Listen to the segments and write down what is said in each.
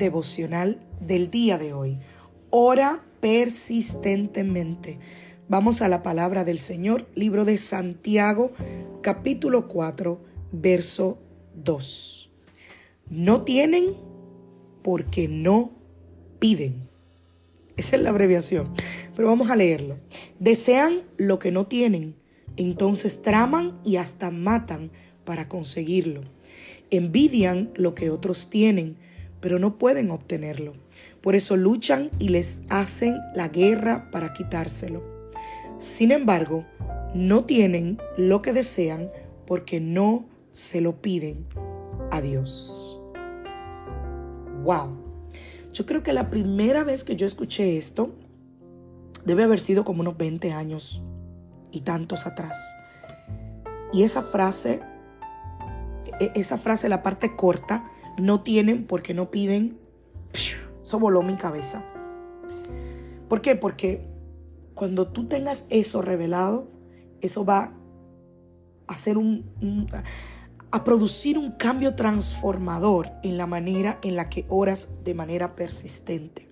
Devocional del día de hoy. Ora persistentemente. Vamos a la palabra del Señor, libro de Santiago, capítulo 4, verso 2. No tienen porque no piden. Esa es la abreviación, pero vamos a leerlo. Desean lo que no tienen, entonces traman y hasta matan para conseguirlo. Envidian lo que otros tienen pero no pueden obtenerlo. Por eso luchan y les hacen la guerra para quitárselo. Sin embargo, no tienen lo que desean porque no se lo piden a Dios. Wow. Yo creo que la primera vez que yo escuché esto debe haber sido como unos 20 años y tantos atrás. Y esa frase, e-, esa frase, la parte corta, no tienen porque no piden. Eso voló mi cabeza. ¿Por qué? Porque cuando tú tengas eso revelado, eso va a hacer un, a producir un cambio transformador en la manera en la que oras de manera persistente.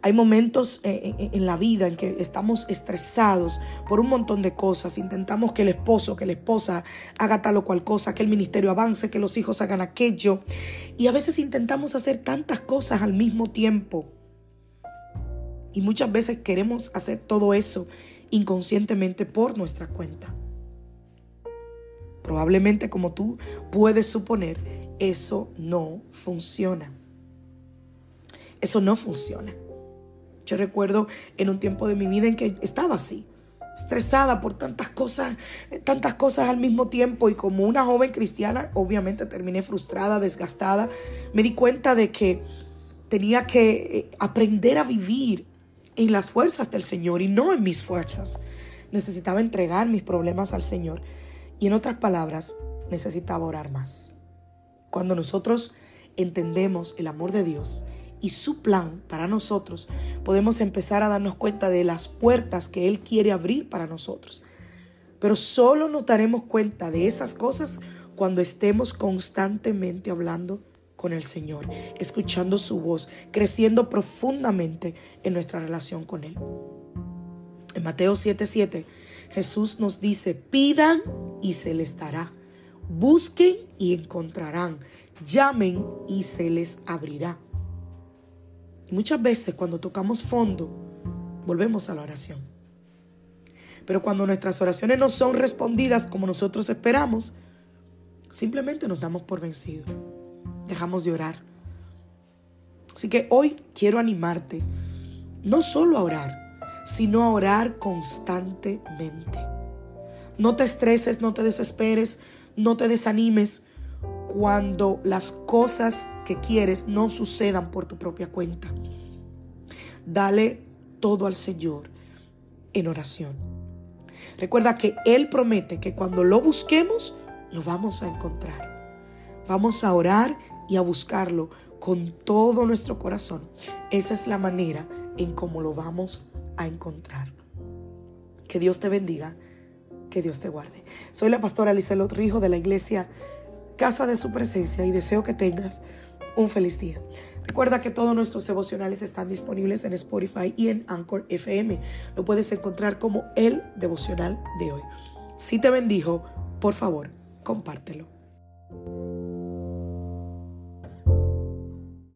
Hay momentos eh, eh, eh, en la vida en que estamos estresados por un montón de cosas. Intentamos que el esposo, que la esposa haga tal o cual cosa, que el ministerio avance, que los hijos hagan aquello. Y a veces intentamos hacer tantas cosas al mismo tiempo. Y muchas veces queremos hacer todo eso inconscientemente por nuestra cuenta. Probablemente como tú puedes suponer, eso no funciona. Eso no funciona. Yo recuerdo en un tiempo de mi vida en que estaba así, estresada por tantas cosas, tantas cosas al mismo tiempo y como una joven cristiana, obviamente terminé frustrada, desgastada. Me di cuenta de que tenía que eh, aprender a vivir en las fuerzas del Señor y no en mis fuerzas. Necesitaba entregar mis problemas al Señor y en otras palabras, necesitaba orar más. Cuando nosotros entendemos el amor de Dios y su plan para nosotros, podemos empezar a darnos cuenta de las puertas que Él quiere abrir para nosotros. Pero solo nos daremos cuenta de esas cosas cuando estemos constantemente hablando con el Señor, escuchando su voz, creciendo profundamente en nuestra relación con Él. En Mateo 7:7, Jesús nos dice, pidan y se les dará, busquen y encontrarán, llamen y se les abrirá muchas veces cuando tocamos fondo, volvemos a la oración. Pero cuando nuestras oraciones no son respondidas como nosotros esperamos, simplemente nos damos por vencidos. Dejamos de orar. Así que hoy quiero animarte no solo a orar, sino a orar constantemente. No te estreses, no te desesperes, no te desanimes cuando las cosas que quieres no sucedan por tu propia cuenta. Dale todo al Señor en oración. Recuerda que Él promete que cuando lo busquemos, lo vamos a encontrar. Vamos a orar y a buscarlo con todo nuestro corazón. Esa es la manera en cómo lo vamos a encontrar. Que Dios te bendiga, que Dios te guarde. Soy la pastora Lizelot Rijo de la iglesia casa de su presencia y deseo que tengas un feliz día. Recuerda que todos nuestros devocionales están disponibles en Spotify y en Anchor FM. Lo puedes encontrar como el devocional de hoy. Si te bendijo, por favor, compártelo.